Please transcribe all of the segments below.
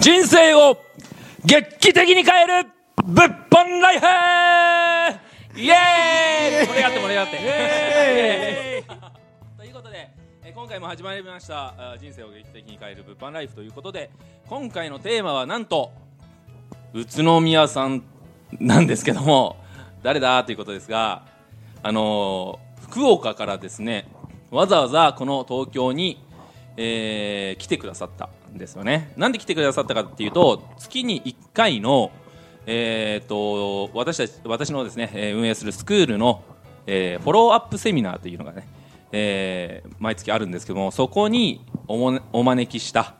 人生を劇的に変える物販ライフ!イエーイ!盛り上がって盛り上がって。イエーイ！ということで、えー今回も始まりました人生を劇的に変える物販ライフということで今回のテーマはなんと宇都宮さんなんですけども誰だ？ということですがあのー福岡からですねわざわざこの東京に、えー来てくださったんですよね。なんで来てくださったかっていうと月に1回のえー、と私たち私のですね、運営するスクールの、えーフォローアップセミナーというのがね、えー毎月あるんですけどもそこにおもお招きした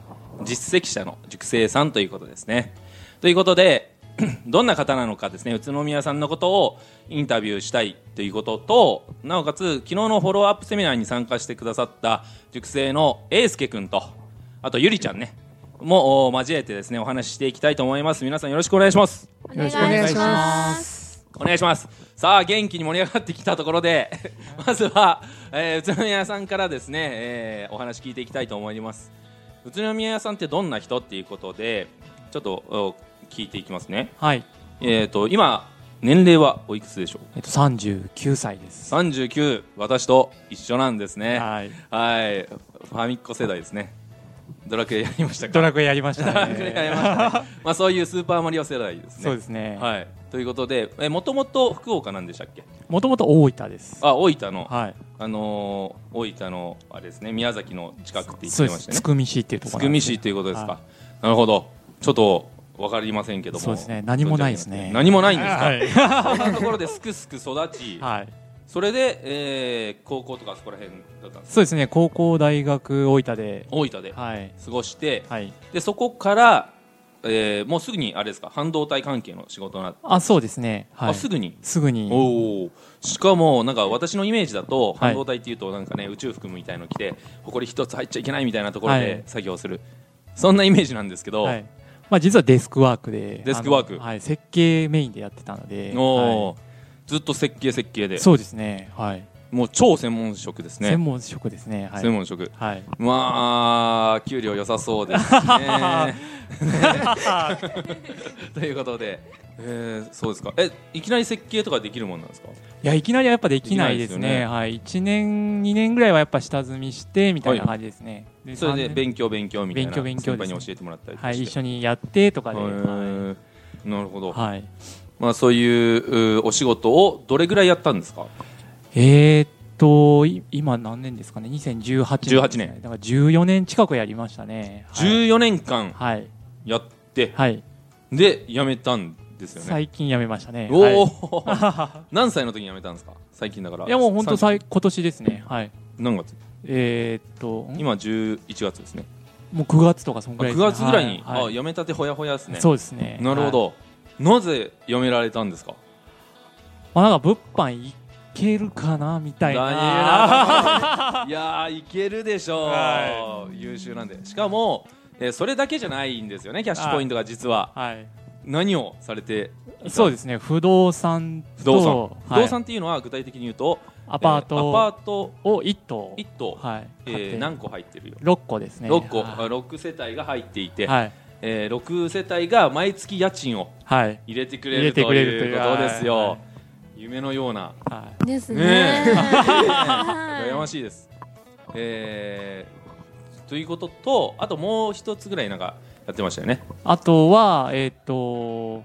実績者の塾生さんということですね。ということで どんな方なのかですね宇都宮さんのことをインタビューしたいということとなおかつ昨日のフォローアップセミナーに参加してくださった塾生の英介君とあとゆりちゃんね。もお交えてですねお話ししていきたいと思います。皆さんよろしくお願いします。よろしくお願いします。お願いします。さあ元気に盛り上がってきたところで まずは、えー宇都宮さんからですね、えーお話聞いていきたいと思います。宇都宮さんってどんな人っていうことでちょっとお聞いていきますね。はい。えっ、と今年齢はおいくつでしょう？えっと三十九歳です。39私と一緒なんですね。はい。はい。ファミッコ世代ですねドラクエやりましたか？ドラクエやりましたドラクエやりね。ましたねまあそういうスーパーマリオ世代ですねそうですね。はいということでえもともと福岡なんでしたっけ？もともと大分です。あ大分の、はい。あのー大分のあれですね宮崎の近くって言っ。てましたねつくみ市っていうとこつくみ。市ということですか、はなるほどちょっとわかりませんけどもそうですね何もないですね何もないんですか、はい。そんなところですくすく育ち、はい。それで、えー高校とかそこら辺だったんですそうですね。高校大学大分で。大分ではい。過ごして、はい。でそこから、えーもうすぐにあれですか？半導体関係の仕事になって、あ、そうですね。はい。あすぐに？すぐに。おおしかもなんか私のイメージだとはい半導体っていうとなんかね宇宙服みたいの着て埃一つ入っちゃいけないみたいなところはでい作業する、そんなイメージなんですけど、はい。まあ実はデスクワークで。デスクワークはい。設計メインでやってたので。おはーずっと設計設計で。いそうですね。はい。もう超専門職ですね。専門職ですね。はい。専門職。はい。まあ給料良さそうですね。ということで、えーそうですか。えいきなり設計とかできるもんなんですか？いやいきなりはやっぱできないですね。ね。はい、1年2年ぐらいはやっぱ下積みしてみたいな感じですね。でそれで勉強勉強みたいな勉強勉強ね。先輩に教えてもらったりはい。一緒にやってとかで、へはー。なるほど、い、はい。まあ、そういううお仕事をどれぐらいやったんですか？えー、っとい今何年ですかね？2018年、18年。だから14年近くやりましたね。はい。14年間はい。やって、はい。で辞めたんですよね？最近辞めましたね。おはい。お、何歳の時に辞めたんですか？最近だから。いやもう本当30さい今年ですね。はい。何月？えー、っと。今11月ですね。もう9月とかそんあぐらい9月ぐらいに、はいはい。あ辞めたてほやほやですね。そうですね。なるほど、なぜ辞められたんですか？まあ、なんか物販いけるかなみたいな。いやーいけるでしょう、は優秀なんで。しかも、えーそれだけじゃないんですよねキャッシュポイントが実は。はい。何をされてそうですね。不動産と不動産、はい。不動産っていうのは具体的に言うとアパーえーアパトート。を一棟、1棟、はい。えー何個入ってるよ？6個ですね。6個、はい。あ6世帯が入っていて、はい。えー6世帯が毎月家賃をはい。入れてくれるとてくれるといういうことですよ、はい夢のようなはい。ですねね。羨ましいです、えーということとあともう一つぐらいなんかやってましたよねあとは、えっ、と、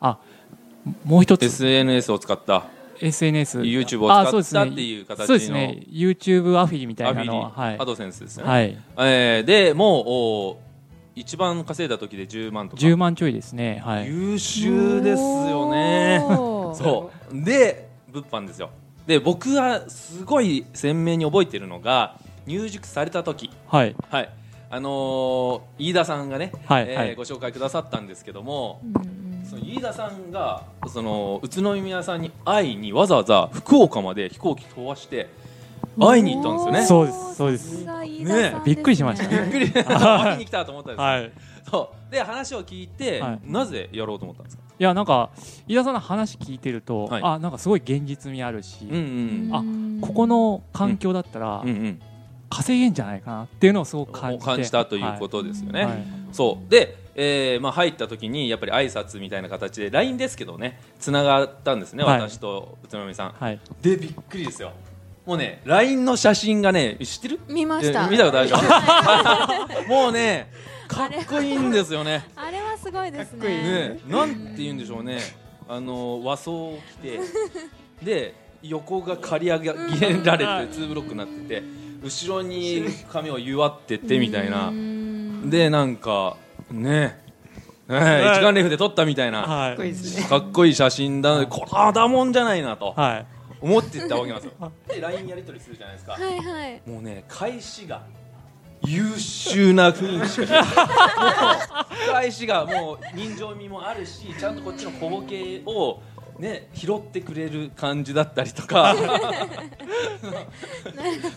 あ、もう一つ、SNS を使った SNS。YouTube あを使ったっていう形のそうですね。YouTube アフィリみたアフィリ、いなのは。はいア。ドセンスですよね、はい。えーでもうお一番稼いだ時で10万とか。10万ちょいですね。はい。優秀ですよね。そう。で物販ですよ。で僕はすごい鮮明に覚えてるのが入塾された時。はい。はい。あのー飯田さんがね、はいはい。えーご紹介くださったんですけども、うん。その飯田さんがその宇都宮さんに会いにわざわざ福岡まで飛行機飛ばして会いに行ったんですよね。そうですそうです。ね。びっくりしました。びっくり。会いに来たと思ったんですよ、はい。そう。で話を聞いて、はい。なぜやろうと思ったんですか？いや、なんか、飯田さんの話聞いてると、はい。あ、なんかすごい現実味あるし、あここの環境だったら、稼げんじゃないかなっていうのをすごく感じて。感じたということですよね、はい。そう。でえーまあ、入った時にやっぱり挨拶みたいな形で LINE ですけどねつながったんですね、はい。私と宇都宮さん、はい。でびっくりですよもうね LINE の写真がね知ってる？見ました。え見たことあるでしょもうねかっこいいんですよね。あれはすごいですかっこいいね。ねなんて言うんでしょうね。あの和装を着て で横が刈り上げられてツーブロックになってて後ろに髪を結わっててみたいな。うん。でなんかね。ね一眼レフで撮ったみたいな。はい。かっこいい写真だこれはだもんじゃないなと。はい思ってたわけなんですよ。で LINE やり取りするじゃないですか。はいはい。もうね返しが優秀な雰囲気しか返し がもう人情味もあるしちゃんとこっちの小ボケをね拾ってくれる感じだったりとか。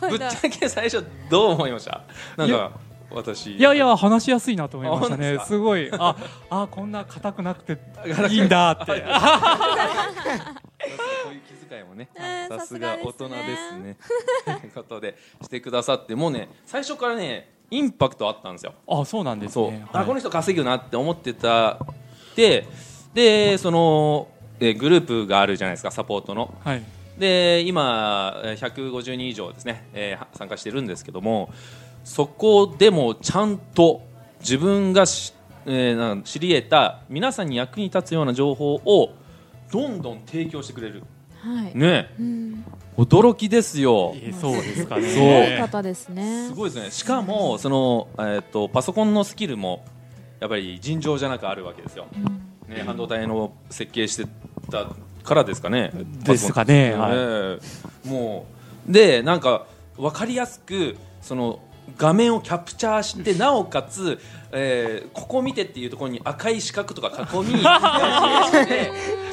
ぶっちゃけ最初どう思いました？なんか私。いやいや話しやすいなと思いましたね。すごい。ああこんな硬くなくていいんだって。こういう気遣いもねえー さすが大人ですね。ということでしてくださってもうね最初からねインパクトあったんですよ。あそうなんですそう、ねあこの人稼ぐなって思ってた。ででそのえーグループがあるじゃないですかサポートの。はい。で今えー150人以上ですね、えーは参加してるんですけどもそこでもちゃんと自分がし、えーなん知り得た皆さんに役に立つような情報をどんどん提供してくれる。はい。ね。うん。驚きですよ。えそうですかね。そうすごい方ですね。すごいですね。しかもその、えー、とパソコンのスキルもやっぱり尋常じゃなくあるわけですよ、ね、半導体の設計してたからですかね。ですかね。パソコンね。もうでなんか分かりやすくその画面をキャプチャーしてなおかつ、えーここ見てっていうところに赤い四角とか囲み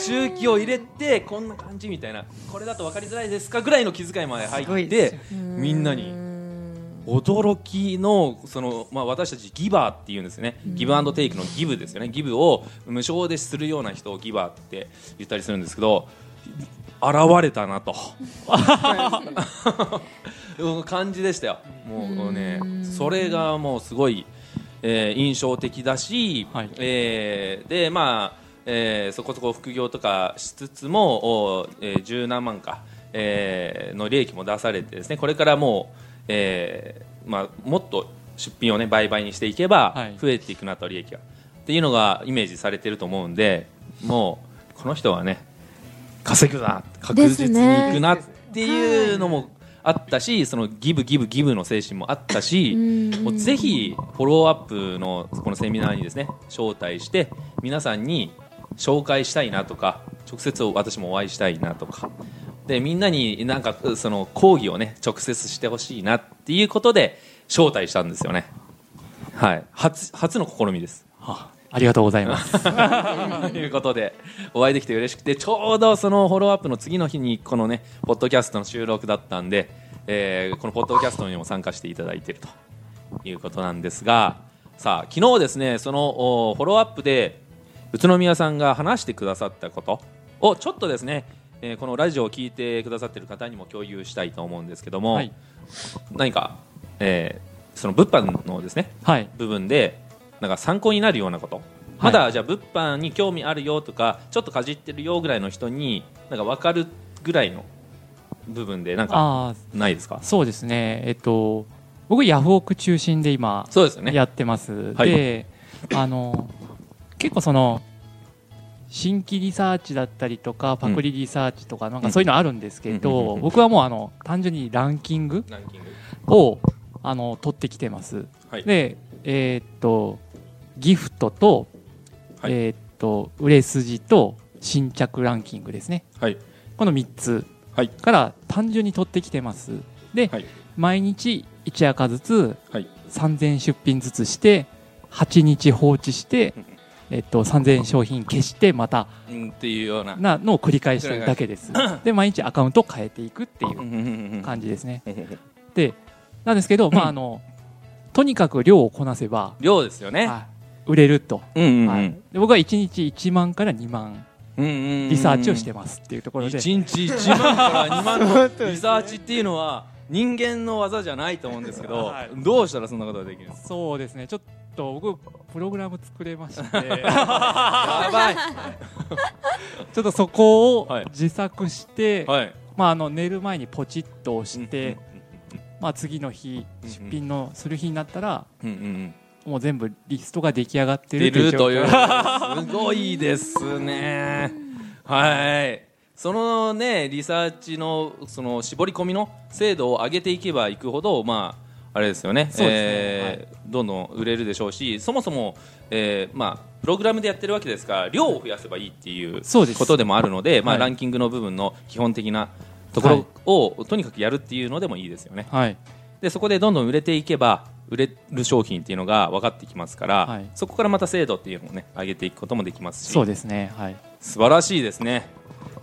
中期を入れてこんな感じみたいな。これだと分かりづらいですかぐらいの気遣いまで入ってみんなに。驚きのその、まあ、私たちギバーっていうんですね、ギブアンドテイクのギブですよね。ギブを無償でするような人をギバーって言ったりするんですけど現れたなと 感じでしたよ。もうねそれがもうすごい、えー印象的だし、はい。えーでまあえーそこそこ副業とかしつつもおえー十何万か、えーの利益も出されてですねこれからもう、えーまあ、もっと出品をね倍々にしていけばはい。増えていくなと利益が、っていうのがイメージされてると思うんでもうこの人はね稼ぐな確実にいくなっていうのもあったし、そのギブギブギブの精神もあったし、うんもうぜひフォローアップのこのセミナーにですね招待して皆さんに紹介したいなとか直接私もお会いしたいなとか。でみんなになんかその講義をね直接してほしいなっていうことで招待したんですよね。はい。初初の試みです。あありがとうございます。ということでお会いできて嬉しくてちょうどそのフォローアップの次の日にこのねポッドキャストの収録だったんで、えーこのポッドキャストにも参加していただいているということなんですがさあ昨日ですねそのおフォローアップで宇都宮さんが話してくださったことをちょっとですね、えーこのラジオを聞いてくださっている方にも共有したいと思うんですけども、はい。何か、えーその物販のですねはい。部分でなんか参考になるようなこと、まだじゃあ物販に興味あるよとかちょっとかじってるよぐらいの人になんか分かるぐらいの部分でなんかないですか？そうですね。えっと僕ヤフオク中心で今そうですよね。やってます、はい。であの結構その新規リサーチだったりとかパクリリサーチとかなんかそういうのあるんですけどうん。僕はもうあの単純にランキングランキング。をあの取ってきてます。はい。でえーっとギフトと,、はい。えーっと売れ筋と新着ランキングですね。はい。この3つはい。から単純に取ってきてます。で、はい。毎日1赤ずつはい。3000出品ずつして8日放置して、えっと、3000商品消してまたうんっていうような。なのを繰り返してるだけです。で毎日アカウントを変えていくっていう感じですね。うん。でなんですけど、まあ、あのとにかく量をこなせば、量ですよね。はい売れると、はい。んで僕は1日1万から2万リサーチをしてますっていうところで、1日1万から2万の リサーチっていうのは人間の技じゃないと思うんですけど、はい。どうしたらそんなことができるんですかそうですね。ちょっと僕プログラム作れまして。やばい。ちょっとそこをはい。自作して、はい。まあ、あの寝る前にポチッと押して、うんまあ、次の日うん。出品のする日になったらうんうんうんもう全部リストが出来上がって出るというるという。すごいですね。はい。そのねリサーチのその絞り込みの精度を上げていけばいくほどまああれですよね。ね。えーどんどん売れるでしょうしそもそも、えーまあ、プログラムでやってるわけですから量を増やせばいいっていうことでもあるのでまあ、はい。ランキングの部分の基本的なところを、とにかくやるっていうのでもいいですよね。はい。でそこでどんどん売れていけば売れる商品っていうのが分かってきますから、はい。そこからまた精度っていうのをね上げていくこともできますし。そうですねはい。素晴らしいですね。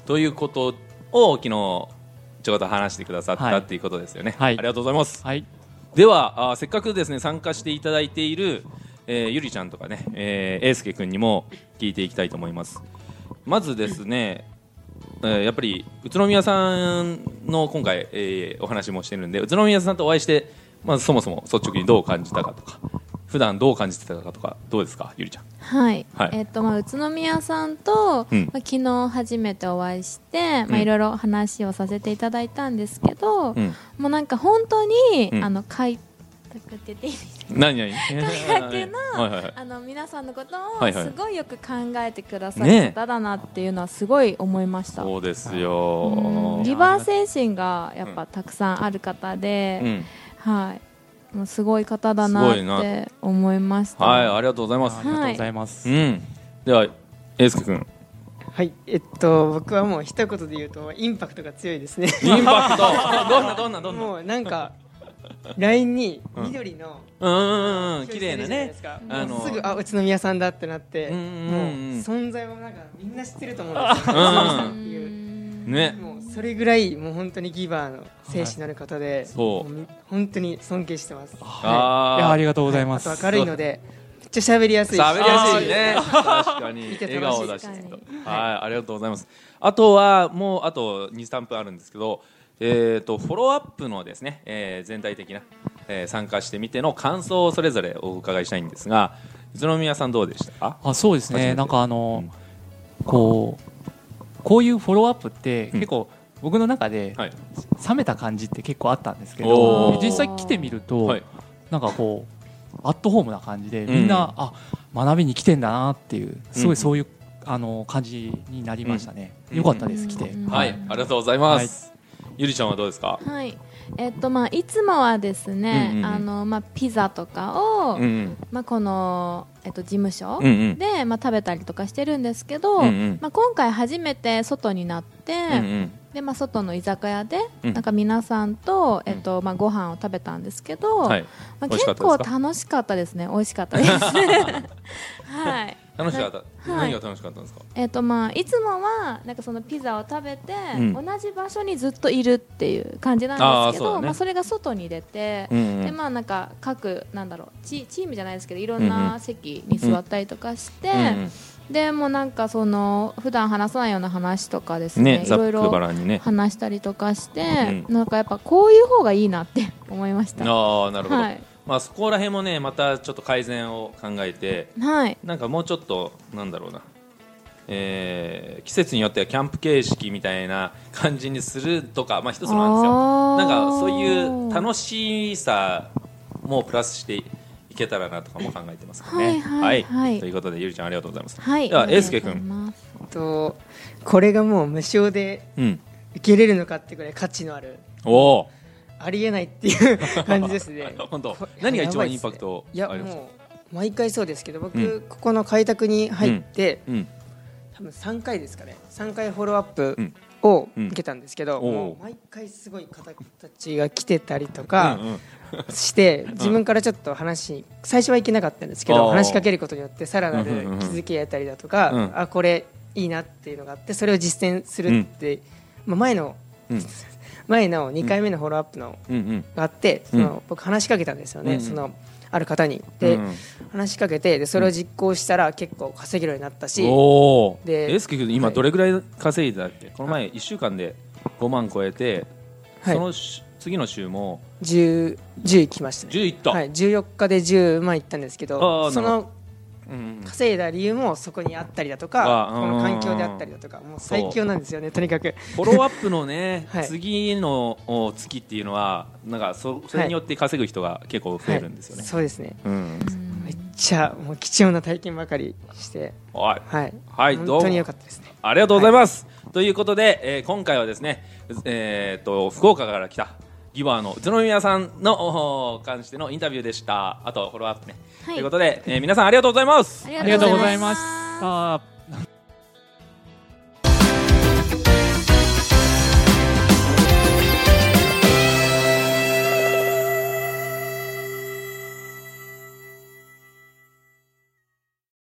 ということを昨日ちょこっと話してくださった、はい。っていうことですよね、はい。ありがとうございます。はい。ではあせっかくですね参加していただいている、えーゆりちゃんとかね、えー、英介君にも聞いていきたいと思います。まずですね、えーやっぱり宇都宮さんの今回、えーお話もしてるんで宇都宮さんとお会いしてまずそもそも率直にどう感じたかとか普段どう感じてたかとかどうですかゆりちゃん？はい、はい。えっ、とまあ宇都宮さんと、うん。まあ、昨日初めてお会いして、まうん。あいろいろ話をさせていただいたんですけど、うん。もうなんか本当に、うん。あの開拓って言っていいですか？何何？開拓のはいはいはい。あの皆さんのことをすごいよく考えてくださねる方だなっていうのはすごい思いました、そうですうん。よリバー精神がやっぱたくさんある方で、うんはい。もうすごい方だなって思いました。はいありがとうございます。ありがとうございます、うん。では英介君。はい、えっと、僕はもう一言で言うと、インパクトが強いですね。インパクト。どんなどんなどんな？もうなんか、LINE に緑の、うんうんうん綺麗なね。あのすぐ、あ、宇都宮さんだってなって、うんうんうん。もう存在もなんかみんな知ってると思うんですよ、宇都宮さん。っていう。ね。もうそれぐらい、もう本当にギバーの精神のある方で、そう。もみ本当に尊敬してます。あいやありががとうございます、あと明るいので、めっちゃ喋りやすい。し。喋りやすいね。確かに。笑楽しい。顔だし確かにはい。ありがとうございます。あとはもうあと2スタンプあるんですけどえー、とフォローアップのですね、えー全体的な、えー参加してみての感想をそれぞれお伺いしたいんですが宇都宮さんどうでした？かあそうですね。なんかあの、こうこういうフォローアップってうん。結構僕の中ではい。冷めた感じって結構あったんですけど実際来てみると、はい。なんかこうアットホームな感じでうん。みんな、あ学びに来てんだなっていうすごうん。いそういう、あの感じになりましたね、うん。よかったです、来て、うんはい。ありがとうございます、ゆりちゃんはどうですか？はい。えっとまあ、いつもはですね、うんうんうん。あのまあ、ピザとかを、うんうん。まあ、この、えっと、事務所うんうん。で、まあ、食べたりとかしてるんですけど、うんうん。まあ、今回初めて外になって、うんうん。でまあ、外の居酒屋で、うん。なんか皆さんと、えっとまあ、ご飯を食べたんですけど、はい。まあ、結構楽しかったですね。美味しかったです。はい楽しかった、はい。何が楽しかったんですか？えっとまあ、いつもはなんかそのピザを食べて、うん。同じ場所にずっといるっていう感じなんですけどそねまあ、それが外に出て、うんうん。でまあなんか各なんだろうチチームじゃないですけどいろんなん席に座ったりとかして、うんうん。でもうなんかその普段話さないような話とかですねねいろいろ話したりとかして、うなんかやっぱこういう方がいいなって思いました。ああなるほど、はいまあそこら辺もねまたちょっと改善を考えてはい。なんかもうちょっとなんだろうな、えー季節によってはキャンプ形式みたいな感じにするとかまあ一つの案ですよ。なんかそういう楽しさもプラスしていけたらなとかも考えてますからね。はいはいはい。ということでゆりちゃんありがとうございます。はい。では英介君。と、これがもう無償でうん。受けれるのかってぐらい価値のある、おおありえないっていう感じですね。本当。こ何が一番インパクトいやありましたもう毎回そうですけど僕、うん。ここの開拓に入って、うん。多分3回ですかね。3回フォローアップうん。をうん。受けたんですけど、おう。もう毎回すごい方たちが来てたりとかうんうん。して、自分からちょっと話最初はいけなかったんですけど話しかけることによってさらなるうんうんうん気づきやったりだとか、うん。あこれいいなっていうのがあってそれを実践するって、まあ、前のうん前の2回目のフォローアップのがあって、うん。その僕話しかけたんですよね、そのある方に。で、うん話しかけてでそれを実行したら結構稼げるようになったし、でエースケ君今はい。どれぐらい稼いでたっけ、この前1週間で5万超えて、はい。そのし次の週も10 10来ましたね。10いった、はい、14日で10万いったんですけあど。ーそのうん、稼いだ理由もそこにあったりだとあかーこの環境であったりだとかもう最強なんですよねとにかく。フォローアップのね、はい。次のお月っていうのはなんかそそれによって稼ぐ人が結構増えるんですよね、はい。そうですね。うん。めっちゃもう貴重な体験ばかりして。はい。はい、はい本当に良かったですね。ありがとうございます、ということで、えー今回はですね、えー、と福岡から来たギバーの宇都宮さんのお関してのインタビューでした。あとフォローアップね、はい。ということで、えー皆さんありがとうございます。あありがとうございました。